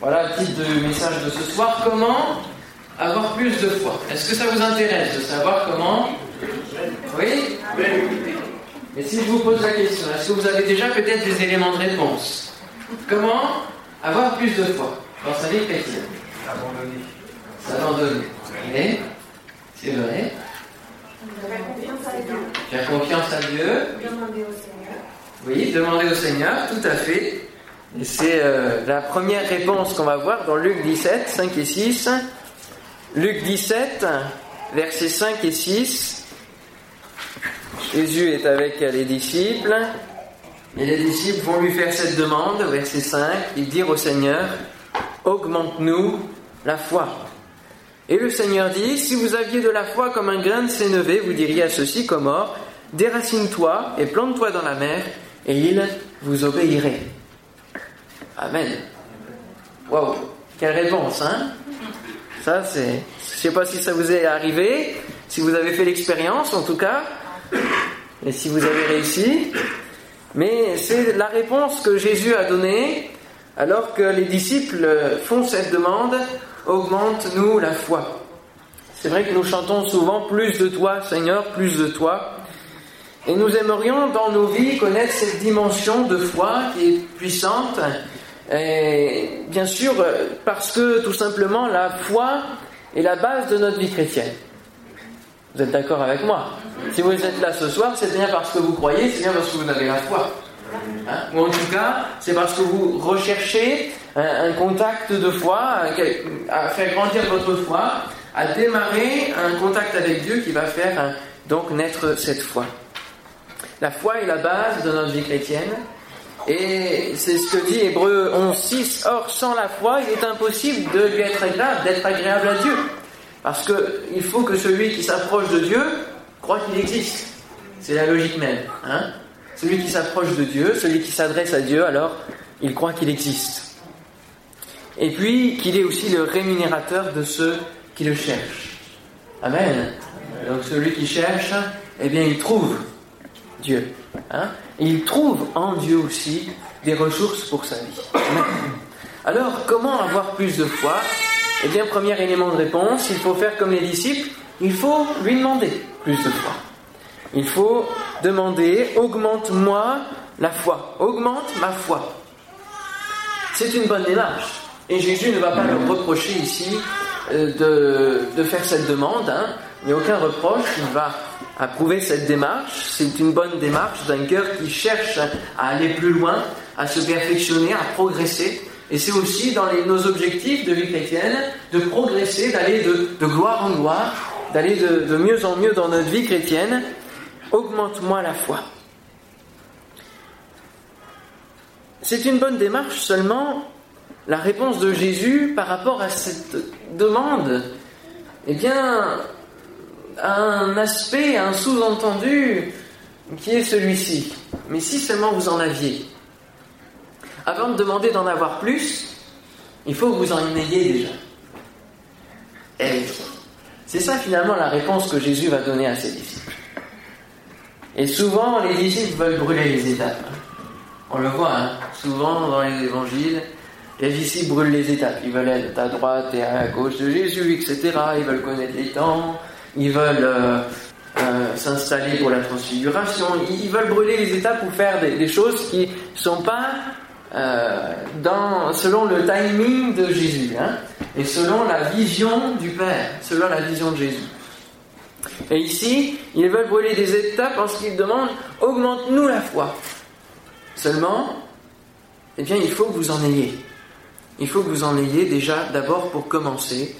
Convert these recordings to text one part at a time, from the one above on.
Voilà le titre du message de ce soir. Comment avoir plus de foi? Est-ce que ça vous intéresse de savoir comment? Oui? Et si je vous pose la question, est-ce que vous avez déjà peut-être des éléments de réponse? Comment avoir plus de foi dans sa vie chrétienne? Abandonner. S'abandonner. Oui, c'est vrai. Faire confiance à Dieu. Faire confiance à Dieu. Demander au Seigneur. Oui, demander au Seigneur, tout à fait. C'est euh, la première réponse qu'on va voir dans Luc 17, 5 et 6. Luc 17, versets 5 et 6. Jésus est avec les disciples. Et les disciples vont lui faire cette demande, verset 5, ils dirent au Seigneur, augmente-nous la foi. Et le Seigneur dit, si vous aviez de la foi comme un grain de sénévé, vous diriez à ceci comme or, déracine-toi et plante-toi dans la mer, et il vous obéirait. Amen. Waouh, quelle réponse, hein? Ça, c'est. Je sais pas si ça vous est arrivé, si vous avez fait l'expérience en tout cas, et si vous avez réussi. Mais c'est la réponse que Jésus a donnée alors que les disciples font cette demande augmente-nous la foi. C'est vrai que nous chantons souvent plus de toi, Seigneur, plus de toi. Et nous aimerions dans nos vies connaître cette dimension de foi qui est puissante. Bien sûr, parce que tout simplement la foi est la base de notre vie chrétienne. Vous êtes d'accord avec moi? Si vous êtes là ce soir, c'est bien parce que vous croyez, c'est bien parce que vous avez la foi. Hein? Ou en tout cas, c'est parce que vous recherchez un, contact de foi, à, à faire grandir votre foi, à démarrer un contact avec Dieu qui va faire hein, donc naître cette foi. La foi est la base de notre vie chrétienne. Et c'est ce que dit Hébreu 11.6. Or, sans la foi, il est impossible de lui être agréable, d'être agréable à Dieu. Parce qu'il faut que celui qui s'approche de Dieu croit qu'il existe. C'est la logique même. Hein celui qui s'approche de Dieu, celui qui s'adresse à Dieu, alors il croit qu'il existe. Et puis qu'il est aussi le rémunérateur de ceux qui le cherchent. Amen. Donc celui qui cherche, eh bien il trouve Dieu. Hein il trouve en Dieu aussi des ressources pour sa vie. Alors comment avoir plus de foi? Eh bien premier élément de réponse, il faut faire comme les disciples, il faut lui demander plus de foi. Il faut demander, augmente-moi la foi, augmente ma foi. C'est une bonne démarche. Et Jésus ne va pas leur reprocher ici euh, de, de faire cette demande. Hein. Il n'y a aucun reproche. Il va approuver cette démarche. C'est une bonne démarche d'un cœur qui cherche à aller plus loin, à se perfectionner, à progresser. Et c'est aussi dans nos objectifs de vie chrétienne de progresser, d'aller de, de, gloire en gloire, d'aller de, de mieux en mieux dans notre vie chrétienne augmente-moi la foi. C'est une bonne démarche seulement la réponse de Jésus par rapport à cette demande, eh bien, un aspect, un sous-entendu qui est celui-ci. Mais si seulement vous en aviez. Avant de demander d'en avoir plus, il faut que vous en ayez déjà. Et c'est ça finalement la réponse que Jésus va donner à ses disciples. Et souvent, les disciples veulent brûler les étapes. On le voit, hein souvent dans les évangiles, les disciples brûlent les étapes. Ils veulent être à droite et à gauche de Jésus, etc. Ils veulent connaître les temps. Ils veulent euh, euh, s'installer pour la transfiguration. Ils veulent brûler les étapes pour faire des, choses qui ne sont pas euh, dans, selon le timing de Jésus, hein, et selon la vision du Père, selon la vision de Jésus. Et ici, ils veulent brûler des étapes parce qu'ils demandent augmente-nous la foi. Seulement, eh bien, il faut que vous en ayez. Il faut que vous en ayez déjà, d'abord pour commencer,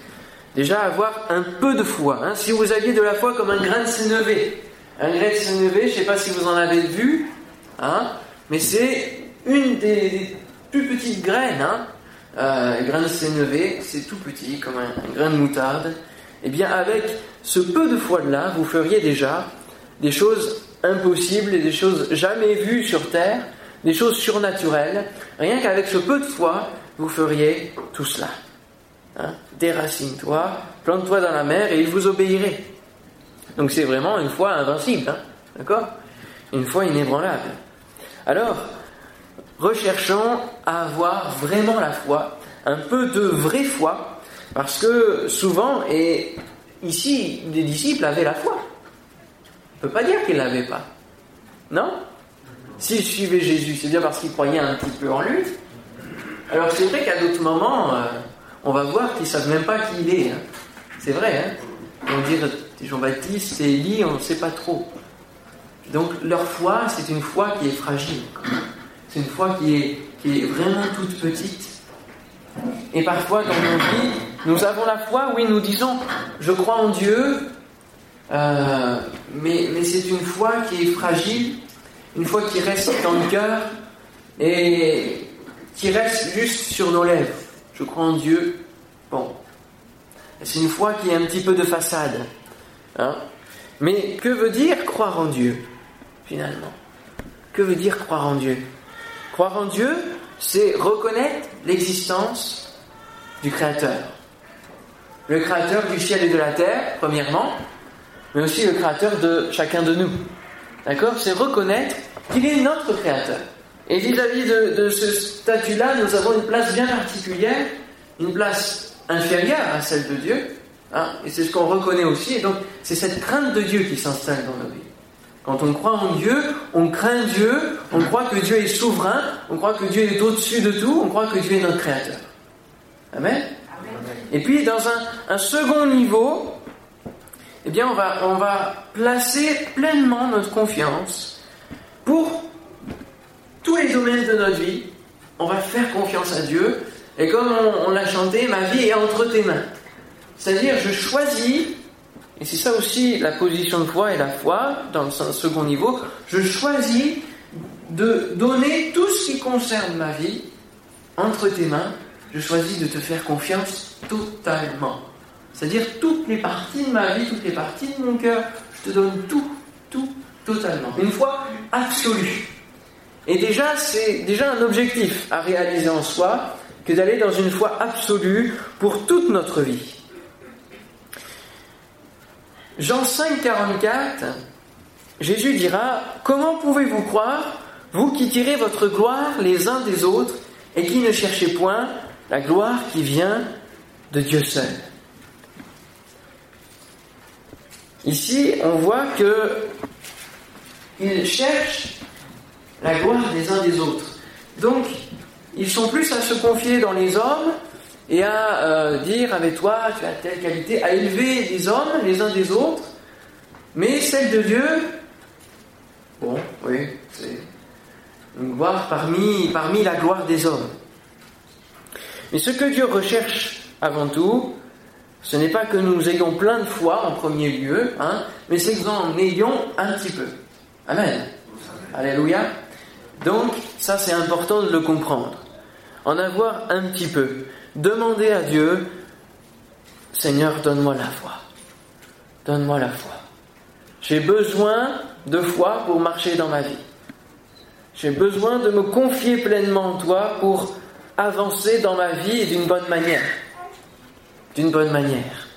déjà avoir un peu de foi. Hein. Si vous aviez de la foi comme un grain de sénévé, un grain de sénévé, je ne sais pas si vous en avez vu, hein, mais c'est une des, plus petites graines. Hein. Euh, grain de sénévé, c'est tout petit, comme un, un grain de moutarde. Eh bien, avec ce peu de foi-là, vous feriez déjà des choses impossibles et des choses jamais vues sur terre, des choses surnaturelles. Rien qu'avec ce peu de foi, vous feriez tout cela. Hein Déracine-toi, plante-toi dans la mer et il vous obéirait. Donc c'est vraiment une foi invincible, hein d'accord? Une foi inébranlable. Alors, recherchons à avoir vraiment la foi, un peu de vraie foi, parce que souvent, et ici, les disciples avaient la foi. On ne peut pas dire qu'ils ne l'avaient pas. Non? S'ils suivaient Jésus, c'est bien parce qu'ils croyaient un petit peu en lui. Alors c'est vrai qu'à d'autres moments, euh, on va voir qu'ils ne savent même pas qui il est. Hein. C'est vrai, hein On dire Jean-Baptiste, c'est Élie, on ne sait pas trop. Donc leur foi, c'est une foi qui est fragile. C'est une foi qui est, vraiment toute petite. Et parfois, dans nos vies, nous avons la foi, oui, nous disons, je crois en Dieu, euh, mais, mais c'est une foi qui est fragile, une foi qui reste dans le cœur et qui reste juste sur nos lèvres. Je crois en Dieu. Bon. C'est une foi qui est un petit peu de façade. Hein. Mais que veut dire croire en Dieu, finalement? Que veut dire croire en Dieu? Croire en Dieu, c'est reconnaître l'existence du Créateur. Le Créateur du ciel et de la terre, premièrement, mais aussi le Créateur de chacun de nous. D'accord? C'est reconnaître qu'il est notre Créateur. Et vis-à-vis de, ce statut-là, nous avons une place bien particulière, une place inférieure à celle de Dieu, hein, et c'est ce qu'on reconnaît aussi, et donc c'est cette crainte de Dieu qui s'installe dans nos vies. Quand on croit en Dieu, on craint Dieu, on croit que Dieu est souverain, on croit que Dieu est au-dessus de tout, on croit que Dieu est notre Créateur. Amen? Et puis dans un, second niveau, eh bien on va, on va placer pleinement notre confiance pour tous les domaines de notre vie, on va faire confiance à Dieu. Et comme on, l'a chanté, ma vie est entre tes mains. C'est-à-dire, je choisis, et c'est ça aussi la position de foi et la foi, dans le second niveau, je choisis de donner tout ce qui concerne ma vie entre tes mains. Je choisis de te faire confiance totalement. C'est-à-dire toutes les parties de ma vie, toutes les parties de mon cœur, je te donne tout, tout, totalement. Une foi absolue. Et déjà, c'est déjà un objectif à réaliser en soi que d'aller dans une foi absolue pour toute notre vie. Jean 5, 44, Jésus dira Comment pouvez-vous croire, vous qui tirez votre gloire les uns des autres et qui ne cherchez point la gloire qui vient de Dieu seul? Ici, on voit que il cherche la gloire des uns des autres. Donc, ils sont plus à se confier dans les hommes et à euh, dire avec toi, tu as telle qualité, à élever les hommes les uns des autres, mais celle de Dieu, bon, oui, c'est une gloire parmi, parmi la gloire des hommes. Mais ce que Dieu recherche avant tout, ce n'est pas que nous ayons plein de foi en premier lieu, hein, mais c'est que nous en ayons un petit peu. Amen. Alléluia. Donc, ça c'est important de le comprendre. En avoir un petit peu. Demander à Dieu, Seigneur, donne-moi la foi. Donne-moi la foi. J'ai besoin de foi pour marcher dans ma vie. J'ai besoin de me confier pleinement en toi pour avancer dans ma vie d'une bonne manière. D'une bonne manière.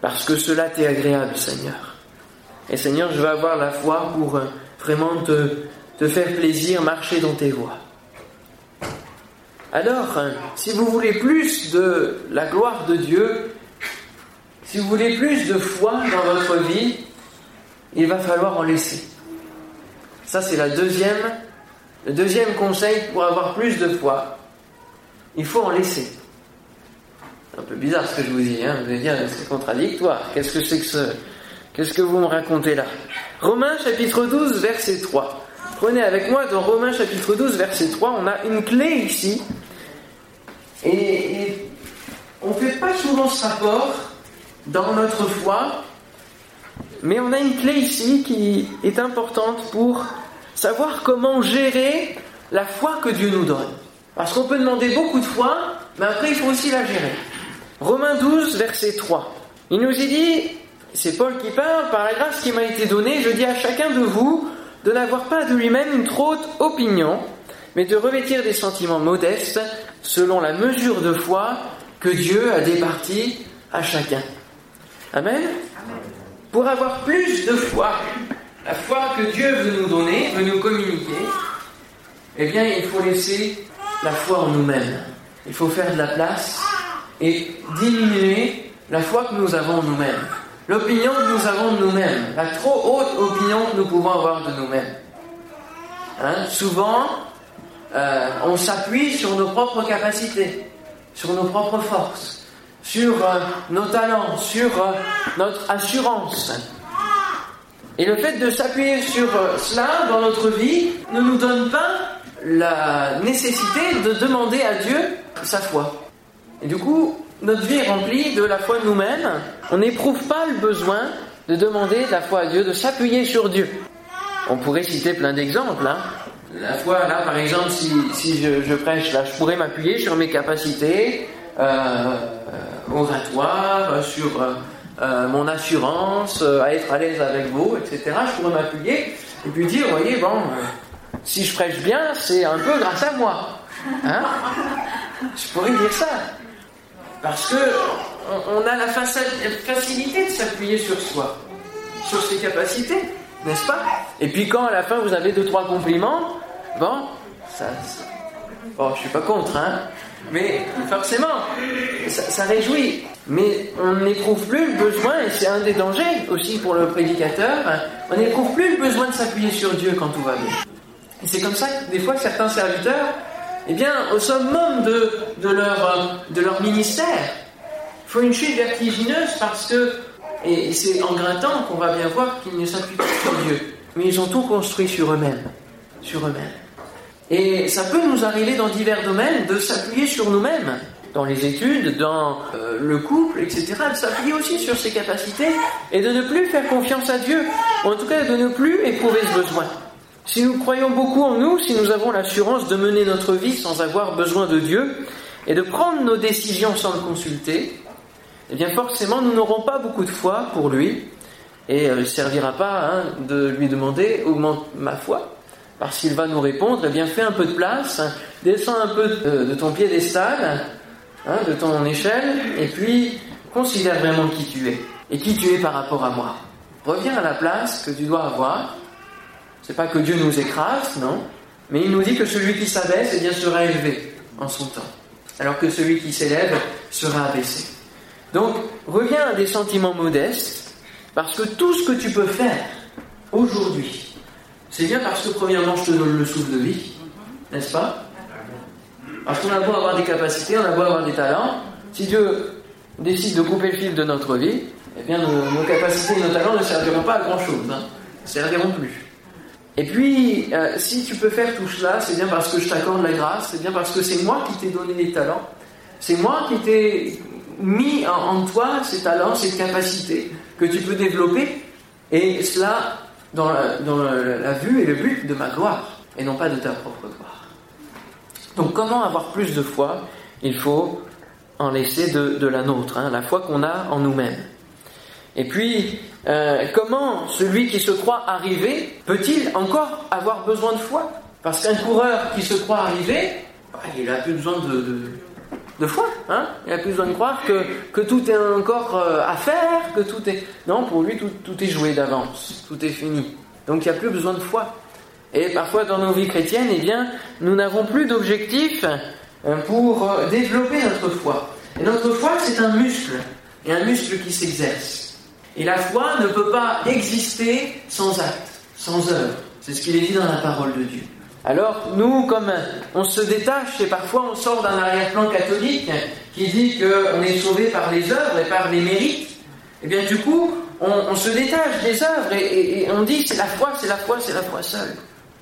Parce que cela t'est agréable, Seigneur. Et Seigneur, je veux avoir la foi pour euh, vraiment te, faire plaisir, marcher dans tes voies. Alors, hein, si vous voulez plus de la gloire de Dieu, si vous voulez plus de foi dans votre vie, il va falloir en laisser. Ça, c'est la deuxième, le deuxième conseil pour avoir plus de foi. Il faut en laisser. C'est un peu bizarre ce que je vous dis, hein. vous allez dire c'est contradictoire. Qu'est-ce que c'est que ce, Qu'est-ce que vous me racontez là? Romains chapitre 12, verset 3. Prenez avec moi dans Romains chapitre 12, verset 3, on a une clé ici. Et, on ne fait pas souvent ce rapport dans notre foi, mais on a une clé ici qui est importante pour savoir comment gérer la foi que Dieu nous donne. Parce qu'on peut demander beaucoup de foi, mais après il faut aussi la gérer. Romains 12, verset 3. Il nous est dit, c'est Paul qui parle, par la grâce qui m'a été donnée, je dis à chacun de vous de n'avoir pas de lui-même une trop haute opinion, mais de revêtir des sentiments modestes selon la mesure de foi que Dieu a départie à chacun. Amen. Pour avoir plus de foi, la foi que Dieu veut nous donner, veut nous communiquer, eh bien, il faut laisser la foi en nous-mêmes. Il faut faire de la place et diminuer la foi que nous avons en nous-mêmes. L'opinion que nous avons de nous-mêmes, la trop haute opinion que nous pouvons avoir de nous-mêmes. Hein, souvent, euh, on s'appuie sur nos propres capacités, sur nos propres forces, sur euh, nos talents, sur euh, notre assurance. Et le fait de s'appuyer sur cela dans notre vie ne nous donne pas la nécessité de demander à Dieu sa foi. Et du coup, notre vie est remplie de la foi de nous-mêmes. On n'éprouve pas le besoin de demander la foi à Dieu, de s'appuyer sur Dieu. On pourrait citer plein d'exemples. Hein. La foi, là, par exemple, si, si je, prêche, là, je pourrais m'appuyer sur mes capacités euh, oratoires, sur euh, mon assurance, euh, à être à l'aise avec vous, etc. Je pourrais m'appuyer et puis dire, voyez, bon, euh, si je prêche bien, c'est un peu grâce à moi. Hein je pourrais dire ça. Parce que on a la facilité de s'appuyer sur soi, sur ses capacités, n'est-ce pas? Et puis quand à la fin vous avez deux trois compliments, bon, ça, bon, je suis pas contre, hein, mais forcément, ça, réjouit. Mais on n'éprouve plus le besoin, et c'est un des dangers aussi pour le prédicateur, on n'éprouve plus le besoin de s'appuyer sur Dieu quand tout va bien. Et c'est comme ça que des fois certains serviteurs, eh bien, au summum de, de, leur, de leur ministère, font une chute vertigineuse parce que, et c'est en grattant qu'on va bien voir qu'ils ne s'appuient pas sur Dieu, mais ils ont tout construit sur eux-mêmes, sur eux-mêmes. Et ça peut nous arriver dans divers domaines de s'appuyer sur nous-mêmes, dans les études, dans euh, le couple, etc., de s'appuyer aussi sur ses capacités et de ne plus faire confiance à Dieu, ou en tout cas de ne plus éprouver ce besoin. Si nous croyons beaucoup en nous, si nous avons l'assurance de mener notre vie sans avoir besoin de Dieu et de prendre nos décisions sans le consulter, eh bien forcément nous n'aurons pas beaucoup de foi pour lui et euh, il ne servira pas hein, de lui demander augmente ma foi parce qu'il va nous répondre, eh bien fais un peu de place, descends un peu de, ton piédestal, hein, de ton échelle, et puis considère vraiment qui tu es, et qui tu es par rapport à moi. Reviens à la place que tu dois avoir. C'est pas que Dieu nous écrase, non, mais il nous dit que celui qui s'abaisse, eh bien sera élevé en son temps, alors que celui qui s'élève sera abaissé. Donc, reviens à des sentiments modestes, parce que tout ce que tu peux faire aujourd'hui, c'est bien parce que premièrement, je te donne le souffle de vie, n'est-ce pas? Parce qu'on a beau avoir des capacités, on a beau avoir des talents, si Dieu décide de couper le fil de notre vie, eh bien nos, capacités et nos talents ne serviront pas à grand-chose, hein, ne serviront plus. Et puis, euh, si tu peux faire tout cela, c'est bien parce que je t'accorde la grâce, c'est bien parce que c'est moi qui t'ai donné les talents, c'est moi qui t'ai mis en, toi ces talents, ces capacités que tu peux développer, et cela dans, la, vue et le but de ma gloire, et non pas de ta propre gloire. Donc comment avoir plus de foi Il faut en laisser de, la nôtre, hein, la foi qu'on a en nous-mêmes. Et puis, euh, comment celui qui se croit arrivé peut-il encore avoir besoin de foi? Parce qu'un coureur qui se croit arrivé, bah, il n'a plus besoin de, de foi. Hein? Il a plus besoin de croire que, que tout est encore euh, à faire, que tout est... Non, pour lui, tout, tout est joué d'avance, tout est fini. Donc il n'y a plus besoin de foi. Et parfois dans nos vies chrétiennes, eh bien, nous n'avons plus d'objectif euh, pour développer notre foi. Et notre foi, c'est un muscle, et un muscle qui s'exerce. Et la foi ne peut pas exister sans acte, sans œuvre. C'est ce qu'il est dit dans la parole de Dieu. Alors nous, comme on se détache et parfois on sort d'un arrière-plan catholique qui dit qu'on est sauvé par les œuvres et par les mérites, et eh bien du coup, on, se détache des œuvres et, on dit c'est la foi, c'est la foi, c'est la foi seule.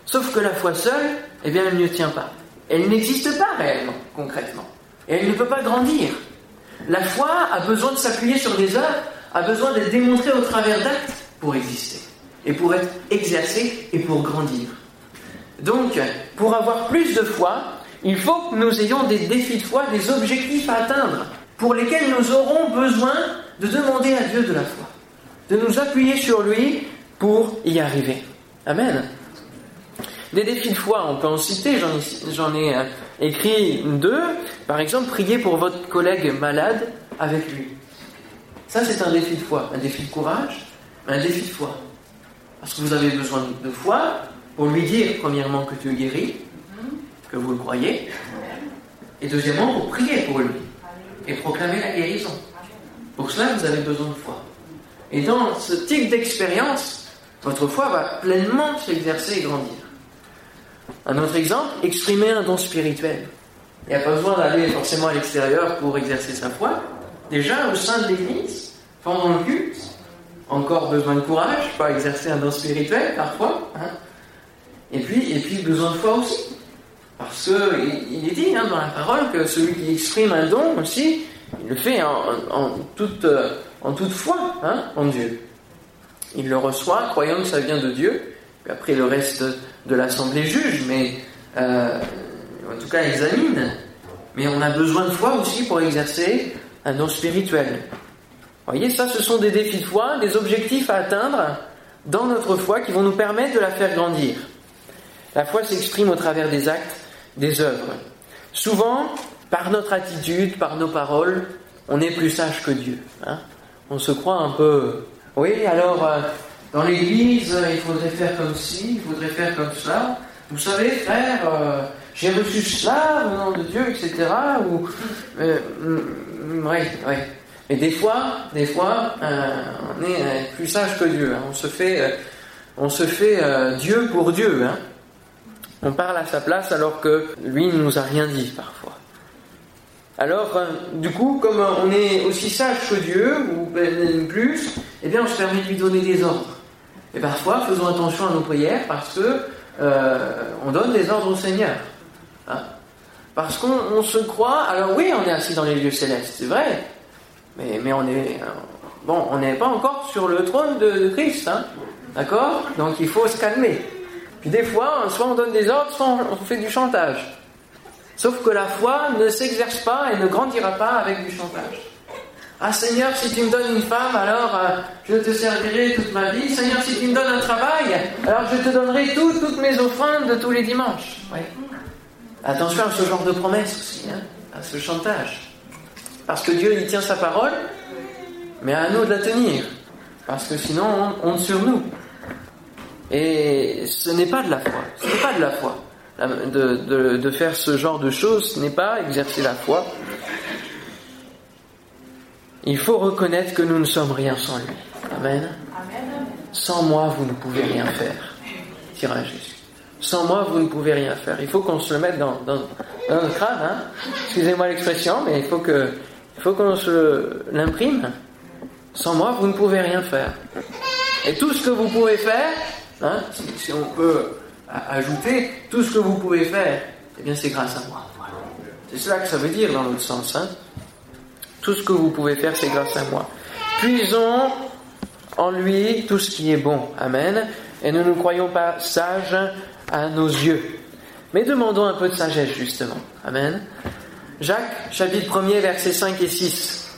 Sauf que la foi seule, eh bien elle ne tient pas. Elle n'existe pas réellement, concrètement. Et elle ne peut pas grandir. La foi a besoin de s'appuyer sur des œuvres, a besoin d'être démontrée au travers d'actes pour exister. Et pour être exercée et pour grandir. Donc, pour avoir plus de foi, il faut que nous ayons des défis de foi, des objectifs à atteindre, pour lesquels nous aurons besoin de demander à Dieu de la foi, de nous appuyer sur lui pour y arriver. Amen. Des défis de foi, on peut en citer, j'en ai, euh, écrit deux. Par exemple, prier pour votre collègue malade avec lui. Ça, c'est un défi de foi, un défi de courage, un défi de foi. Parce que vous avez besoin de foi pour lui dire, premièrement, que tu es guéri, que vous le croyez, Et deuxièmement, pour prier pour lui et proclamer la guérison. Pour cela, vous avez besoin de foi. Et dans ce type d'expérience, votre foi va pleinement s'exercer et grandir. Un autre exemple, exprimer un don spirituel. Il n'y a pas besoin d'aller forcément à l'extérieur pour exercer sa foi. Déjà, au sein de l'Église, pendant le culte, encore besoin de courage, pas exercer un don spirituel parfois. Hein. Et, puis, et puis, besoin de foi aussi. Parce qu'il est dit hein, dans la parole que celui qui exprime un don aussi, il le fait en, toute, en toute foi hein, en Dieu. Il le reçoit, croyant que ça vient de Dieu. Puis après, le reste de l'assemblée juge, mais euh, en tout cas examine. Mais on a besoin de foi aussi pour exercer un don spirituel. Voyez, ça, ce sont des défis de foi, des objectifs à atteindre dans notre foi qui vont nous permettre de la faire grandir. La foi s'exprime au travers des actes, des œuvres. Souvent, par notre attitude, par nos paroles, on est plus sage que Dieu. Hein. on se croit un peu. Oui, alors, euh, dans l'église, il faudrait faire comme ci, il faudrait faire comme cela. Vous savez, frère, euh, j'ai reçu cela au nom de Dieu, etc. Ou, euh, oui, oui. Et des fois, des fois, on est plus sage que Dieu. Hein. on se fait, on se fait Dieu pour Dieu. Hein. On parle à sa place alors que lui ne nous a rien dit parfois. Alors, euh, du coup, comme on est aussi sage que Dieu, ou plus, eh bien, on se permet de lui donner des ordres. Et parfois, faisons attention à nos prières parce que euh, on donne des ordres au Seigneur. Hein. Parce qu'on se croit. Alors oui, on est assis dans les lieux célestes, c'est vrai, mais, on euh, bon, on n'est pas encore sur le trône de, Christ, hein, d'accord? Donc il faut se calmer. Puis des fois, soit on donne des ordres, soit on fait du chantage. Sauf que la foi ne s'exerce pas et ne grandira pas avec du chantage. Ah Seigneur, si tu me donnes une femme, alors euh, je te servirai toute ma vie. Seigneur, si tu me donnes un travail, alors je te donnerai toutes mes offrandes de tous les dimanches. Attention à ce genre de promesses aussi, hein, à ce chantage. Parce que Dieu, il tient sa parole, mais à nous de la tenir. Parce que sinon, on honte sur nous. Et ce n'est pas de la foi. Ce n'est pas de la foi. De, de, faire ce genre de choses, ce n'est pas exercer la foi. Il faut reconnaître que nous ne sommes rien sans lui. Amen. Sans moi, vous ne pouvez rien faire. Dira Jésus. Sans moi, vous ne pouvez rien faire. Il faut qu'on se le mette dans, dans, dans le crâne. Hein. Excusez-moi l'expression, mais il faut que, il qu'on se l'imprime. Sans moi, vous ne pouvez rien faire. Et tout ce que vous pouvez faire, Hein, si, on peut ajouter, tout ce que vous pouvez faire, eh bien c'est grâce à moi. C'est cela que ça veut dire dans l'autre sens. Hein. Tout ce que vous pouvez faire, c'est grâce à moi. Puisons en lui tout ce qui est bon. Amen. Et ne nous croyons pas sages à nos yeux. Mais demandons un peu de sagesse, justement. Amen. Jacques, chapitre 1er, versets 5 et 6.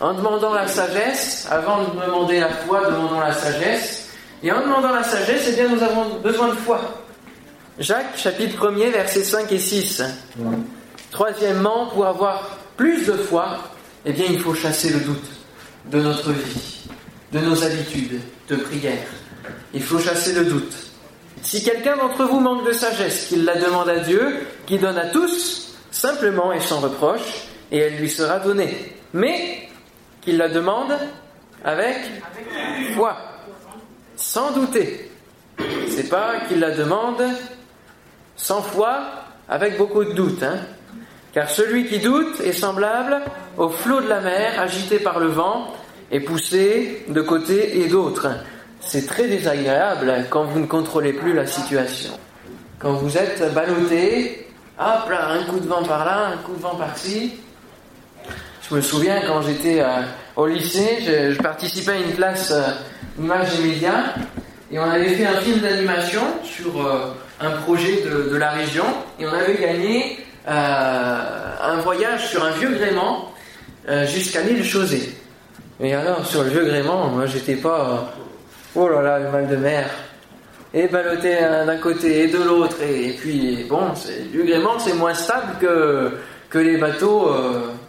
En demandant la sagesse, avant de demander la foi, demandons la sagesse. Et en demandant la sagesse, eh bien, nous avons besoin de foi. Jacques, chapitre 1er, versets 5 et 6. Troisièmement, pour avoir plus de foi, eh bien, il faut chasser le doute de notre vie, de nos habitudes de prière. Il faut chasser le doute. Si quelqu'un d'entre vous manque de sagesse, qu'il la demande à Dieu, qui donne à tous, simplement et sans reproche, et elle lui sera donnée. Mais qu'il la demande avec foi sans douter. C'est pas qu'il la demande sans foi, avec beaucoup de doute. Hein. Car celui qui doute est semblable au flot de la mer agité par le vent et poussé de côté et d'autre. C'est très désagréable quand vous ne contrôlez plus la situation. Quand vous êtes ballotté, hop là, un coup de vent par là, un coup de vent par-ci. Je me souviens quand j'étais euh, au lycée, je, participais à une classe euh, images et médias, et on avait fait un film d'animation sur euh, un projet de, la région, et on avait gagné euh, un voyage sur un vieux gréement jusqu'à l'île Chausée. Et alors, sur le vieux gréement, moi j'étais pas. Oh là là, le mal de mer. Et ballotté d'un côté et de l'autre. Et, puis, bon, vieux gréement, c'est moins stable que, que les bateaux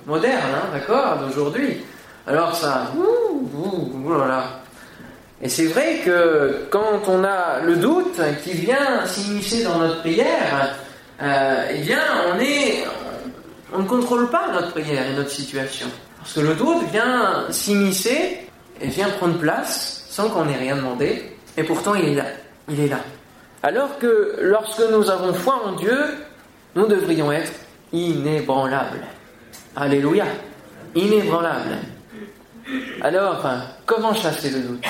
modernes, hein, d'accord, d'aujourd'hui. Alors ça. Ouh, ouh, là là. Et c'est vrai que quand on a le doute qui vient s'immiscer dans notre prière, euh, eh bien, on est, on ne contrôle pas notre prière et notre situation. Parce que le doute vient s'immiscer et vient prendre place sans qu'on ait rien demandé. Et pourtant, il est là. Il est là. Alors que lorsque nous avons foi en Dieu, nous devrions être inébranlables. Alléluia. Inébranlables. Alors, comment chasser le doute?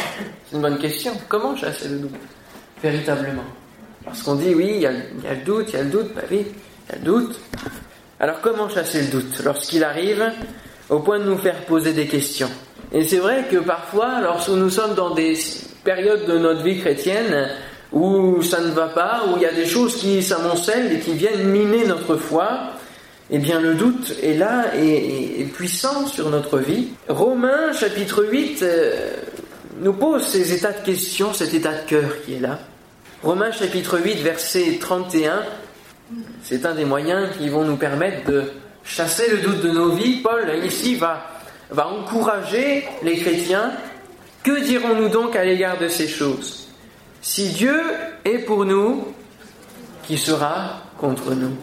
C'est une bonne question. Comment chasser le doute? Véritablement. Parce qu'on dit oui, il y, a, le doute, il y a le doute, bah oui, il y a le doute. Alors comment chasser le doute? Lorsqu'il arrive au point de nous faire poser des questions Et c'est vrai que parfois, lorsque nous sommes dans des périodes de notre vie chrétienne où ça ne va pas, où il y a des choses qui s'amoncellent et qui viennent miner notre foi, eh bien le doute est là et, est puissant sur notre vie. Romains chapitre 8 euh, nous pose ces états de questions, cet état de cœur qui est là. Romains chapitre 8 verset 31, c'est un des moyens qui vont nous permettre de chasser le doute de nos vies. Paul ici va, va encourager les chrétiens. Que dirons-nous donc à l'égard de ces choses? Si Dieu est pour nous, qui sera contre nous?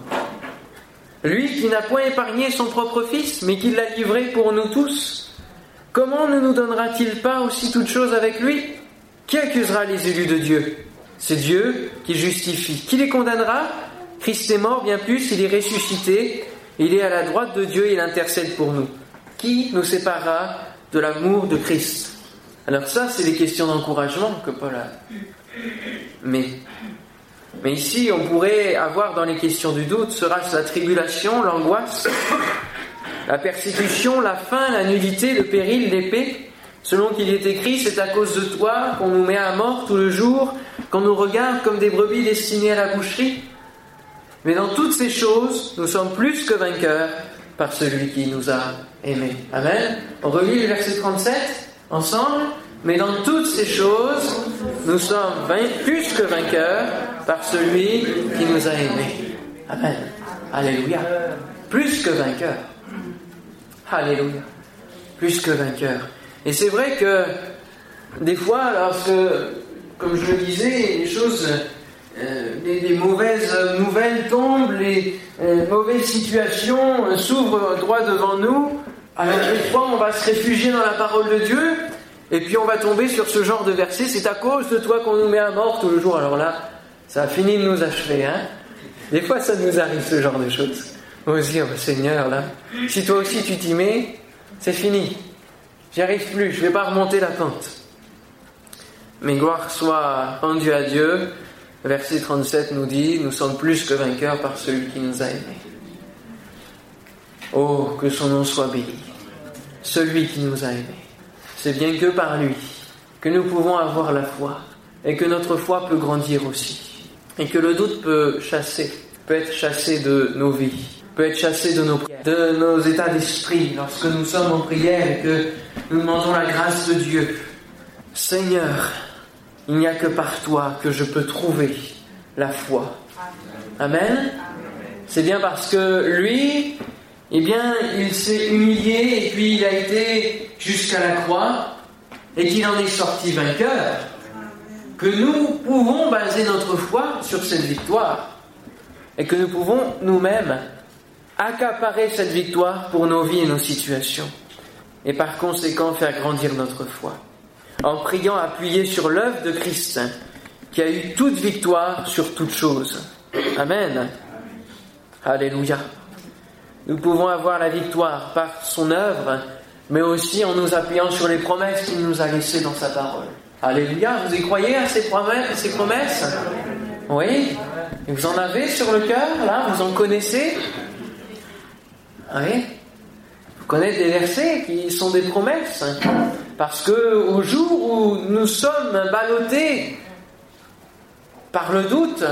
Lui qui n'a point épargné son propre Fils, mais qui l'a livré pour nous tous, comment ne nous donnera-t-il pas aussi toute chose avec lui? Qui accusera les élus de Dieu? C'est Dieu qui justifie. Qui les condamnera? Christ est mort, bien plus, il est ressuscité, il est à la droite de Dieu, il intercède pour nous. Qui nous séparera de l'amour de Christ? Alors ça, c'est les questions d'encouragement que Paul a. Mais mais ici, on pourrait avoir dans les questions du doute, sera-ce la tribulation, l'angoisse, la persécution, la faim, la nudité, le péril, l'épée? Selon qu'il est écrit, c'est à cause de toi qu'on nous met à mort tout le jour, qu'on nous regarde comme des brebis destinées à la boucherie. Mais dans toutes ces choses, nous sommes plus que vainqueurs par celui qui nous a aimés. Amen. On relit le verset 37 ensemble. Mais dans toutes ces choses, nous sommes plus que vainqueurs par celui qui nous a aimés. Amen. Alléluia. Plus que vainqueurs. Alléluia. Plus que vainqueurs. Et c'est vrai que des fois, lorsque, comme je le disais, les choses, euh, les, mauvaises nouvelles tombent, les euh, mauvaises situations s'ouvrent droit devant nous, alors des fois on va se réfugier dans la parole de Dieu, et puis on va tomber sur ce genre de verset, c'est à cause de toi qu'on nous met à mort tout le jour. Alors là, ça a fini de nous achever, hein Des fois, ça nous arrive ce genre de choses. On va dire, Seigneur, là, si toi aussi tu t'y mets, c'est fini. J'y arrive plus, je ne vais pas remonter la pente. Mais gloire soit rendue à Dieu. Verset 37 nous dit, nous sommes plus que vainqueurs par celui qui nous a aimés. Oh, que son nom soit béni. Celui qui nous a aimés. C'est bien que par lui que nous pouvons avoir la foi et que notre foi peut grandir aussi. Et que le doute peut chasser, peut être chassé de nos vies, peut être chassé de nos prières, de nos états d'esprit lorsque nous sommes en prière et que nous demandons la grâce de Dieu. Seigneur, il n'y a que par toi que je peux trouver la foi. Amen. C'est bien parce que lui, eh bien, il s'est humilié et puis il a été jusqu'à la croix et qu'il en est sorti vainqueur, que nous pouvons baser notre foi sur cette victoire et que nous pouvons nous-mêmes accaparer cette victoire pour nos vies et nos situations et par conséquent faire grandir notre foi en priant appuyé sur l'œuvre de Christ qui a eu toute victoire sur toute chose. Amen. Alléluia. Nous pouvons avoir la victoire par son œuvre, mais aussi en nous appuyant sur les promesses qu'il nous a laissées dans sa parole. Alléluia, vous y croyez à ces promesses, ces promesses? Oui vous en avez sur le cœur, là? Vous en connaissez? Oui Vous connaissez des versets qui sont des promesses Parce que au jour où nous sommes ballottés par le doute,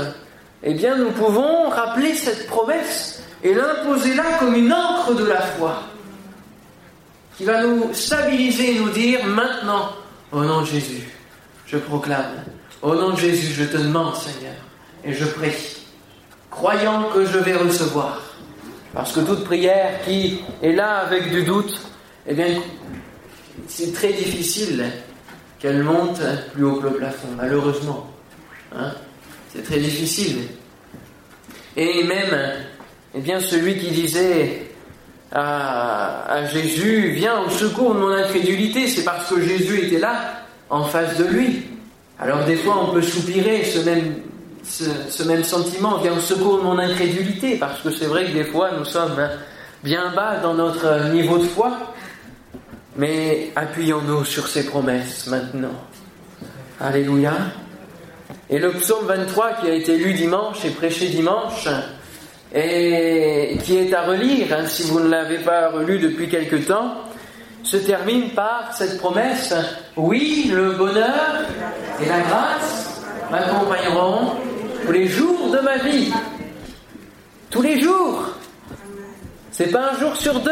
eh bien nous pouvons rappeler cette promesse et l'imposer là comme une encre de la foi qui va nous stabiliser et nous dire maintenant, au nom de Jésus, je proclame, au nom de Jésus, je te demande, Seigneur, et je prie, croyant que je vais recevoir. Parce que toute prière qui est là avec du doute, eh bien, c'est très difficile qu'elle monte plus haut que le plafond, malheureusement. Hein. c'est très difficile. Et même eh bien, celui qui disait à, Jésus, viens au secours de mon incrédulité, c'est parce que Jésus était là, en face de lui. Alors des fois, on peut soupirer ce même, ce même sentiment, viens au secours de mon incrédulité, parce que c'est vrai que des fois, nous sommes bien bas dans notre niveau de foi, mais appuyons-nous sur ces promesses maintenant. Alléluia. Et le psaume 23 qui a été lu dimanche et prêché dimanche, et qui est à relire, hein, si vous ne l'avez pas relu depuis quelque temps, se termine par cette promesse, oui, le bonheur et la grâce m'accompagneront tous les jours de ma vie. Tous les jours. C'est pas un jour sur deux.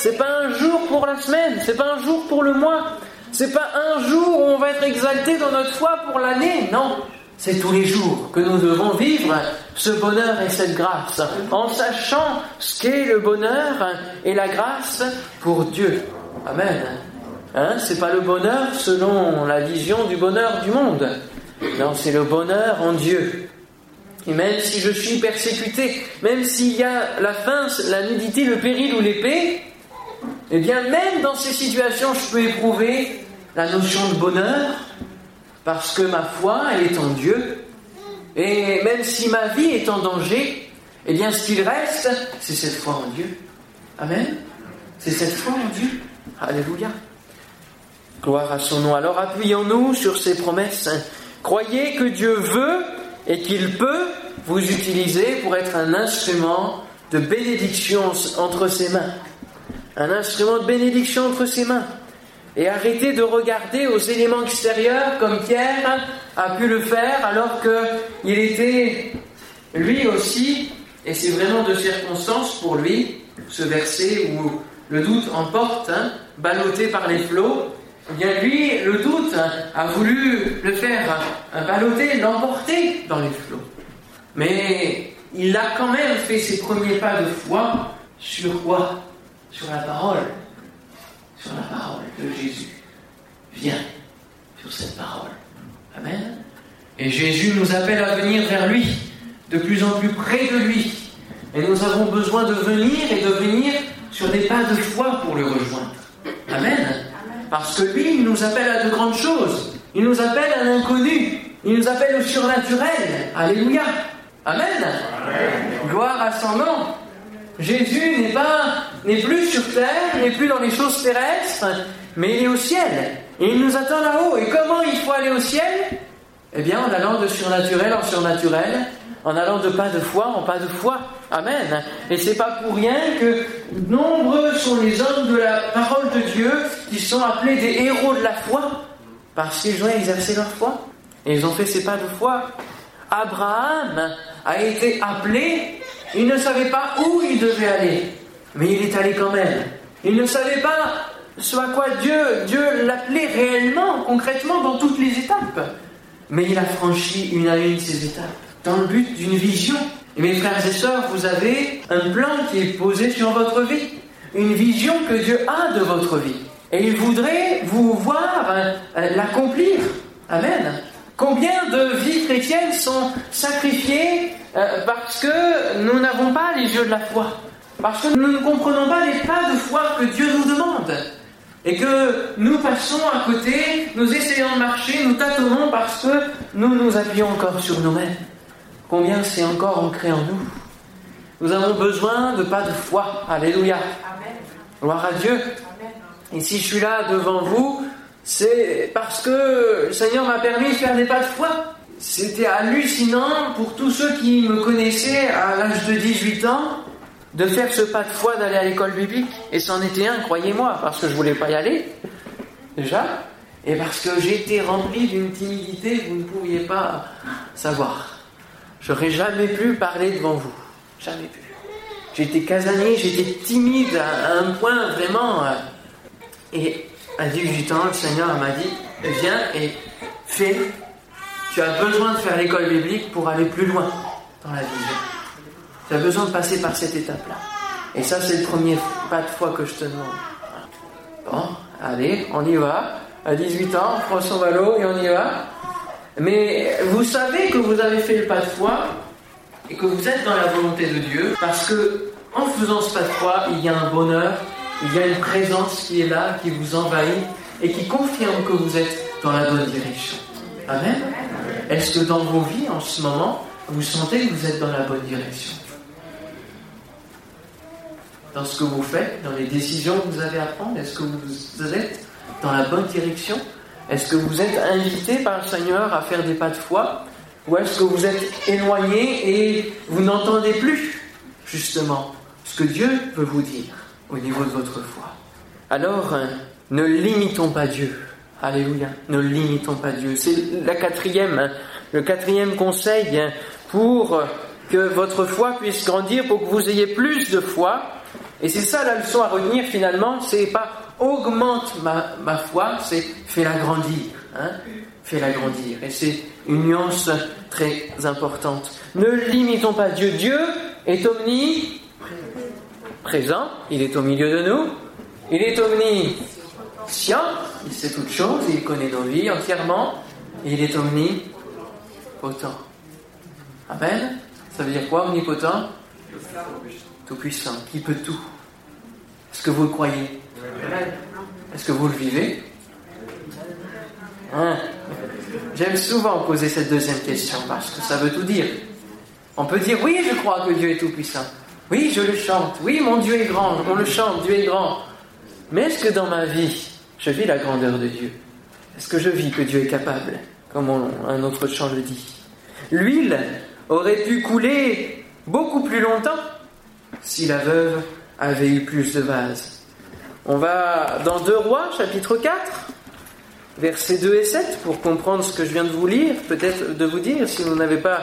C'est pas un jour pour la semaine. C'est pas un jour pour le mois. C'est pas un jour où on va être exalté dans notre foi pour l'année. Non. C'est tous les jours que nous devons vivre ce bonheur et cette grâce, en sachant ce qu'est le bonheur et la grâce pour Dieu. Amen. Hein, c'est pas le bonheur selon la vision du bonheur du monde. Non, c'est le bonheur en Dieu. Et même si je suis persécuté, même s'il y a la faim, la nudité, le péril ou l'épée, eh bien même dans ces situations, je peux éprouver la notion de bonheur, parce que ma foi, elle est en Dieu. Et même si ma vie est en danger, eh bien ce qu'il reste, c'est cette foi en Dieu. Amen. C'est cette foi en Dieu. Alléluia. Gloire à son nom. Alors appuyons-nous sur ces promesses. Croyez que Dieu veut et qu'il peut vous utiliser pour être un instrument de bénédiction entre ses mains. Un instrument de bénédiction entre ses mains. Et arrêtez de regarder aux éléments extérieurs comme Pierre a pu le faire alors qu'il était lui aussi, et c'est vraiment de circonstance pour lui, ce verset où le doute emporte, hein, ballotté par les flots, eh bien lui, le doute a voulu le faire balloter, l'emporter dans les flots. Mais il a quand même fait ses premiers pas de foi sur quoi? Sur la parole. Sur la parole de Jésus. Viens sur cette parole. Amen. Et Jésus nous appelle à venir vers lui, de plus en plus près de lui. Et nous avons besoin de venir et de venir sur des pas de foi pour le rejoindre. Amen. Parce que lui, il nous appelle à de grandes choses. Il nous appelle à l'inconnu. Il nous appelle au surnaturel. Alléluia. Amen. Gloire à son nom. Jésus n'est pas, n'est plus sur terre, n'est plus dans les choses terrestres, mais il est au ciel. Et il nous attend là-haut. Et comment il faut aller au ciel? Eh bien, en allant de surnaturel en surnaturel, en allant de pas de foi en pas de foi. Amen. Et c'est pas pour rien que nombreux sont les hommes de la parole de Dieu qui sont appelés des héros de la foi, parce qu'ils ont exercé leur foi. Et ils ont fait ces pas de foi. Abraham a été appelé, il ne savait pas où il devait aller, mais il est allé quand même. Il ne savait pas ce à quoi Dieu, Dieu l'appelait réellement, concrètement, dans toutes les étapes. Mais il a franchi une à une ces étapes, dans le but d'une vision. Et mes frères et sœurs, vous avez un plan qui est posé sur votre vie, une vision que Dieu a de votre vie. Et il voudrait vous voir euh, l'accomplir. Amen. Combien de vies chrétiennes sont sacrifiées euh, parce que nous n'avons pas les yeux de la foi? Parce que nous ne comprenons pas les pas de foi que Dieu nous demande et que nous passons à côté, nous essayons de marcher, nous tâtonnons parce que nous nous appuyons encore sur nous-mêmes. Combien c'est encore ancré en nous? Nous avons besoin de pas de foi. Alléluia. Gloire à Dieu. Et si je suis là devant vous, c'est parce que le Seigneur m'a permis de faire des pas de foi. C'était hallucinant pour tous ceux qui me connaissaient à l'âge de 18 ans de faire ce pas de foi d'aller à l'école biblique. Et c'en était un, croyez-moi, parce que je voulais pas y aller, déjà, et parce que j'étais rempli d'une timidité que vous ne pouviez pas savoir. J'aurais jamais pu parler devant vous. Jamais pu. J'étais casanier, j'étais timide à un point vraiment. À 18 ans, le Seigneur m'a dit Viens et fais. Tu as besoin de faire l'école biblique pour aller plus loin dans la vie. Tu as besoin de passer par cette étape-là. Et ça, c'est le premier pas de foi que je te demande. Bon, allez, on y va. À 18 ans, on prend son ballot et on y va. Mais vous savez que vous avez fait le pas de foi et que vous êtes dans la volonté de Dieu parce que en faisant ce pas de foi, il y a un bonheur, il y a une présence qui est là, qui vous envahit et qui confirme que vous êtes dans la bonne direction. Amen. Est-ce que dans vos vies en ce moment, vous sentez que vous êtes dans la bonne direction? Dans ce que vous faites, dans les décisions que vous avez à prendre, est-ce que vous êtes dans la bonne direction? Est-ce que vous êtes invité par le Seigneur à faire des pas de foi? Ou est-ce que vous êtes éloigné et vous n'entendez plus justement ce que Dieu veut vous dire? Au niveau de votre foi Alors, euh, ne limitons pas Dieu. Alléluia. Ne limitons pas Dieu. C'est la quatrième, hein, le quatrième conseil hein, pour que votre foi puisse grandir, pour que vous ayez plus de foi. Et c'est ça la leçon à retenir finalement. C'est pas augmente ma, foi, c'est fais-la grandir. Hein fais-la grandir. Et c'est une nuance très importante. Ne limitons pas Dieu. Dieu est omni présent, il est au milieu de nous, il est omniscient, il sait toutes choses, il connaît nos vies entièrement, et il est omnipotent. Amen Ça veut dire quoi, omnipotent? Tout puissant, qui peut tout. Est-ce que vous le croyez? Est-ce que vous le vivez? Hein? J'aime souvent poser cette deuxième question parce que ça veut tout dire. On peut dire oui, je crois que Dieu est tout puissant. Oui, je le chante. Oui, mon Dieu est grand. On le chante, Dieu est grand. Mais est-ce que dans ma vie, je vis la grandeur de Dieu? Est-ce que je vis que Dieu est capable Comme un autre chant le dit? L'huile aurait pu couler beaucoup plus longtemps si la veuve avait eu plus de vases. On va dans 2 Rois, chapitre 4, versets 2 et 7, pour comprendre ce que je viens de vous lire, peut-être de vous dire, si vous n'avez pas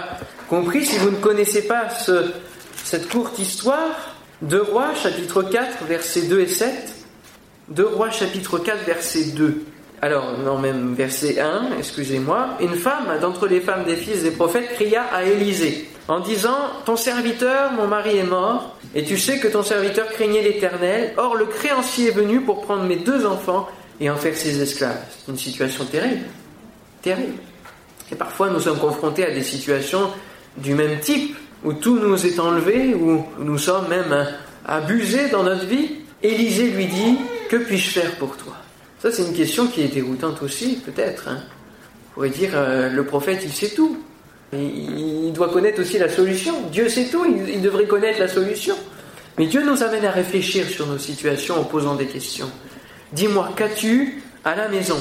compris, si vous ne connaissez pas ce, cette courte histoire, de Rois chapitre 4 versets 2 et 7, de Rois chapitre 4 verset 2. Alors, non, même verset 1, excusez-moi. Une femme d'entre les femmes des fils des prophètes cria à Élisée en disant Ton serviteur, mon mari est mort, et tu sais que ton serviteur craignait l'Éternel. Or, le créancier est venu pour prendre mes deux enfants et en faire ses esclaves. C'est une situation terrible. Terrible. Et parfois, nous sommes confrontés à des situations du même type où tout nous est enlevé, où nous sommes même abusés dans notre vie, Élisée lui dit Que puis-je faire pour toi? Ça, c'est une question qui est déroutante aussi, peut-être. Hein. On pourrait dire euh, Le prophète, il sait tout. il doit connaître aussi la solution. Dieu sait tout, il, devrait connaître la solution. Mais Dieu nous amène à réfléchir sur nos situations en posant des questions. Dis-moi, qu'as-tu à la maison?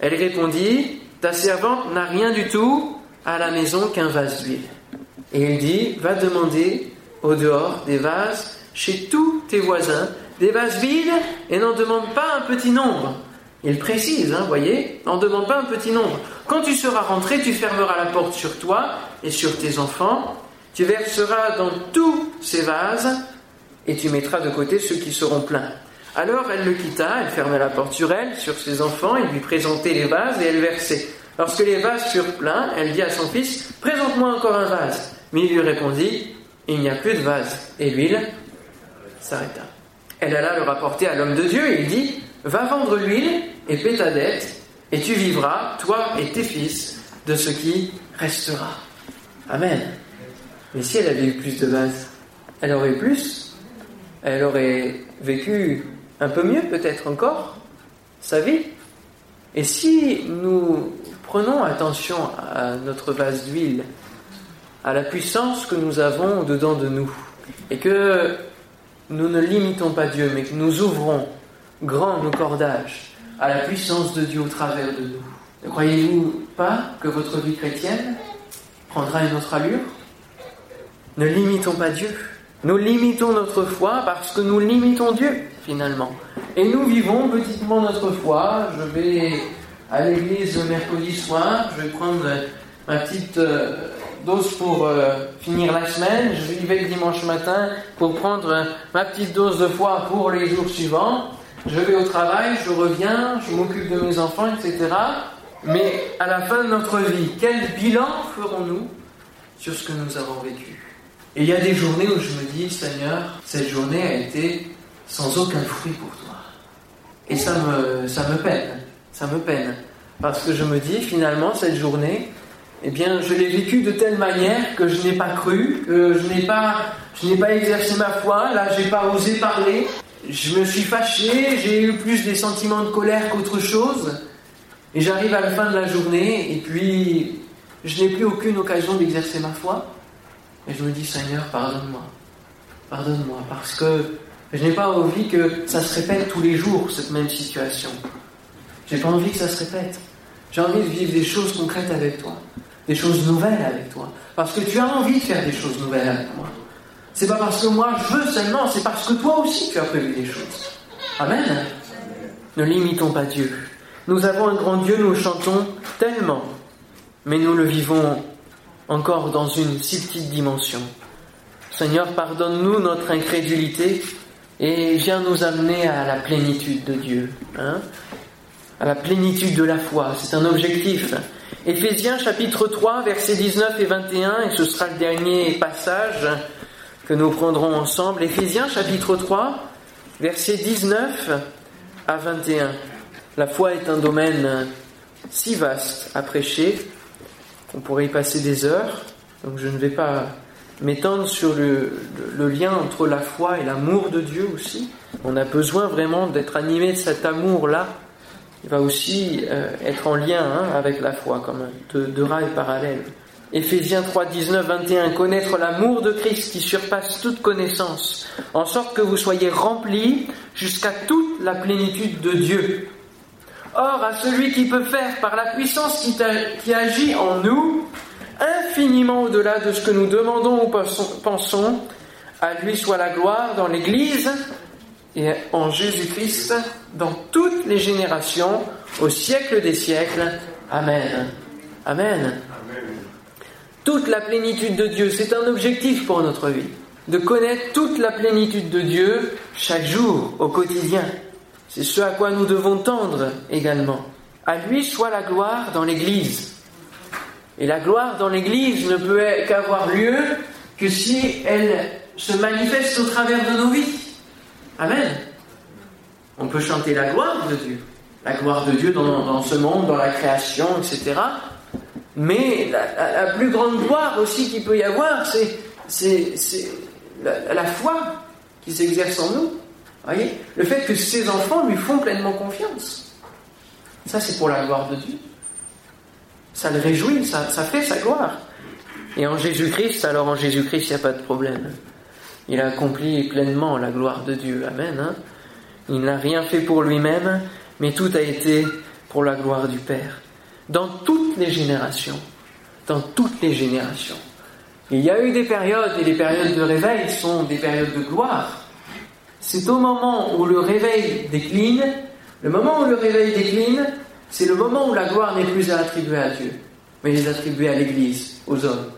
Elle répondit Ta servante n'a rien du tout à la maison qu'un vase d'huile. Et il dit, va demander au dehors des vases chez tous tes voisins, des vases vides, et n'en demande pas un petit nombre. Il précise, hein, voyez, n'en demande pas un petit nombre. Quand tu seras rentré, tu fermeras la porte sur toi et sur tes enfants, tu verseras dans tous ces vases, et tu mettras de côté ceux qui seront pleins. Alors elle le quitta, elle fermait la porte sur elle, sur ses enfants, il lui présentait les vases et elle versait. Lorsque les vases furent pleins, elle dit à son fils, Présente-moi encore un vase. Mais il lui répondit, Il n'y a plus de vase. Et l'huile s'arrêta. Elle alla le rapporter à l'homme de Dieu et il dit, Va vendre l'huile et paie ta dette, et tu vivras, toi et tes fils, de ce qui restera. Amen. Mais si elle avait eu plus de vase, elle aurait eu plus, elle aurait vécu un peu mieux peut-être encore sa vie. Et si nous prenons attention à notre vase d'huile, à la puissance que nous avons au-dedans de nous. Et que nous ne limitons pas Dieu, mais que nous ouvrons grand nos cordages à la puissance de Dieu au travers de nous. Ne croyez-vous pas que votre vie chrétienne prendra une autre allure? Ne limitons pas Dieu. Nous limitons notre foi parce que nous limitons Dieu, finalement. Et nous vivons petitement notre foi. Je vais à l'église le mercredi soir, je vais prendre ma petite euh, dose pour euh, finir la semaine, je vais le dimanche matin pour prendre euh, ma petite dose de foi pour les jours suivants. Je vais au travail, je reviens, je m'occupe de mes enfants, etc. Mais à la fin de notre vie, quel bilan ferons-nous sur ce que nous avons vécu? Et il y a des journées où je me dis, Seigneur, cette journée a été sans aucun fruit pour toi. Et ça me, ça me peine, ça me peine. Parce que je me dis, finalement, cette journée, eh bien, je l'ai vécu de telle manière que je n'ai pas cru, que je n'ai pas je n'ai pas exercé ma foi, là j'ai pas osé parler, je me suis fâché, j'ai eu plus des sentiments de colère qu'autre chose, et j'arrive à la fin de la journée, et puis je n'ai plus aucune occasion d'exercer ma foi, et je me dis Seigneur, pardonne-moi, pardonne-moi, parce que je n'ai pas envie que ça se répète tous les jours, cette même situation. J'ai pas envie que ça se répète. J'ai envie de vivre des choses concrètes avec toi, des choses nouvelles avec toi, parce que tu as envie de faire des choses nouvelles avec moi. C'est pas parce que moi je veux seulement, c'est parce que toi aussi tu as prévu des choses. Amen. Ne limitons pas Dieu. Nous avons un grand Dieu, nous chantons tellement, mais nous le vivons encore dans une si petite dimension. Seigneur, pardonne-nous notre incrédulité et viens nous amener à la plénitude de Dieu, hein, à la plénitude de la foi. C'est un objectif. Éphésiens chapitre 3, versets 19 et 21, et ce sera le dernier passage que nous prendrons ensemble. Éphésiens chapitre 3, versets 19 à 21. La foi est un domaine si vaste à prêcher qu'on pourrait y passer des heures, donc je ne vais pas m'étendre sur le, lien entre la foi et l'amour de Dieu aussi. On a besoin vraiment d'être animé de cet amour-là. Il va aussi euh, être en lien hein, avec la foi, comme deux, rails parallèles. Éphésiens 3, 19, 21, connaître l'amour de Christ qui surpasse toute connaissance, en sorte que vous soyez remplis jusqu'à toute la plénitude de Dieu. Or, à celui qui peut faire par la puissance qui, qui agit en nous, infiniment au-delà de ce que nous demandons ou pensons, à lui soit la gloire dans l'Église et en Jésus-Christ dans toutes les générations, au siècle des siècles. Amen. Amen toute la plénitude de Dieu. C'est un objectif pour notre vie, de connaître toute la plénitude de Dieu chaque jour, au quotidien. C'est ce à quoi nous devons tendre également. À lui soit la gloire dans l'Église. Et la gloire dans l'Église ne peut qu'avoir lieu que si elle se manifeste au travers de nos vies. Amen. On peut chanter la gloire de Dieu, la gloire de Dieu dans, ce monde, dans la création, etc. Mais la, plus grande gloire aussi qu'il peut y avoir, c'est la, foi qui s'exerce en nous. Voyez? Le fait que ses enfants lui font pleinement confiance. Ça, c'est pour la gloire de Dieu. Ça le réjouit, ça fait sa gloire. Et en Jésus-Christ, alors en Jésus-Christ, il n'y a pas de problème. Il a accompli pleinement la gloire de Dieu. Amen. Hein. il n'a rien fait pour lui-même, mais tout a été pour la gloire du Père dans toutes les générations. Dans toutes les générations. Il y a eu des périodes, et les périodes de réveil sont des périodes de gloire. C'est au moment où le réveil décline, le moment où le réveil décline, c'est le moment où la gloire n'est plus à attribuer à Dieu, mais est attribuée à l'Église, aux hommes.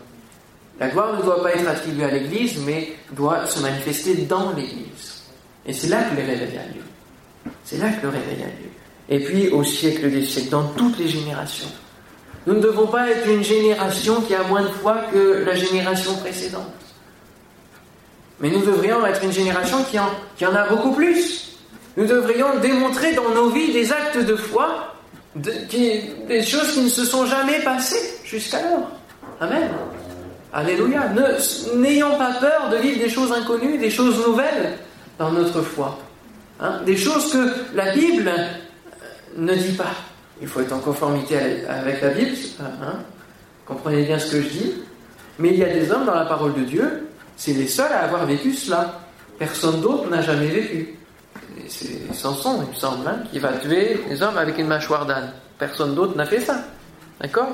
La gloire ne doit pas être attribuée à l'Église, mais doit se manifester dans l'Église. Et c'est là que le réveil a lieu. C'est là que le réveil a lieu et puis au siècle des siècles, dans toutes les générations. Nous ne devons pas être une génération qui a moins de foi que la génération précédente. Mais nous devrions être une génération qui en, qui en a beaucoup plus. Nous devrions démontrer dans nos vies des actes de foi, des choses qui ne se sont jamais passées jusqu'alors. Amen. Alléluia. N'ayons pas peur de vivre des choses inconnues, des choses nouvelles dans notre foi. Hein? des choses que la Bible ne dit pas. Il faut être en conformité avec la Bible, hein? Comprenez bien ce que je dis. Mais il y a des hommes dans la parole de Dieu, c'est les seuls à avoir vécu cela. Personne d'autre n'a jamais vécu. C'est Samson, il me semble, hein, qui va tuer les hommes avec une mâchoire d'âne. Personne d'autre n'a fait ça. D'accord?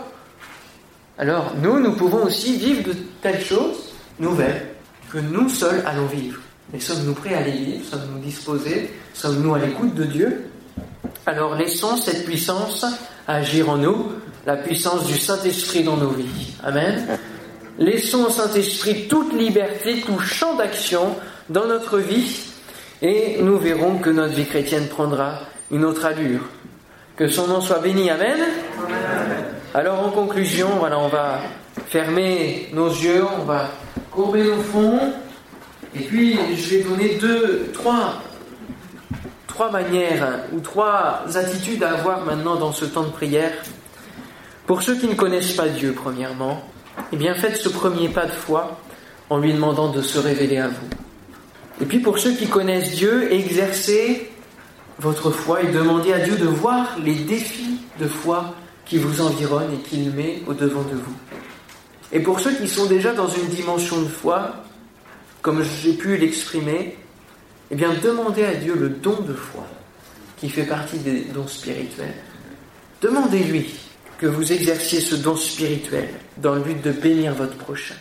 Alors, nous, nous pouvons aussi vivre de telles choses nouvelles que nous seuls allons vivre. Mais sommes-nous prêts à les vivre? Sommes-nous disposés? Sommes-nous à l'écoute de Dieu? Alors laissons cette puissance agir en nous, la puissance du Saint-Esprit dans nos vies. Amen. Laissons au Saint-Esprit toute liberté, tout champ d'action dans notre vie et nous verrons que notre vie chrétienne prendra une autre allure. Que son nom soit béni. Amen. Alors en conclusion, voilà, on va fermer nos yeux, on va courber nos fronts et puis je vais donner deux, trois trois manières ou trois attitudes à avoir maintenant dans ce temps de prière. Pour ceux qui ne connaissent pas Dieu, premièrement, eh bien faites ce premier pas de foi en lui demandant de se révéler à vous. Et puis pour ceux qui connaissent Dieu, exercez votre foi et demandez à Dieu de voir les défis de foi qui vous environnent et qu'il met au-devant de vous. Et pour ceux qui sont déjà dans une dimension de foi, comme j'ai pu l'exprimer, eh bien demandez à Dieu le don de foi qui fait partie des dons spirituels. Demandez-lui que vous exerciez ce don spirituel dans le but de bénir votre prochain.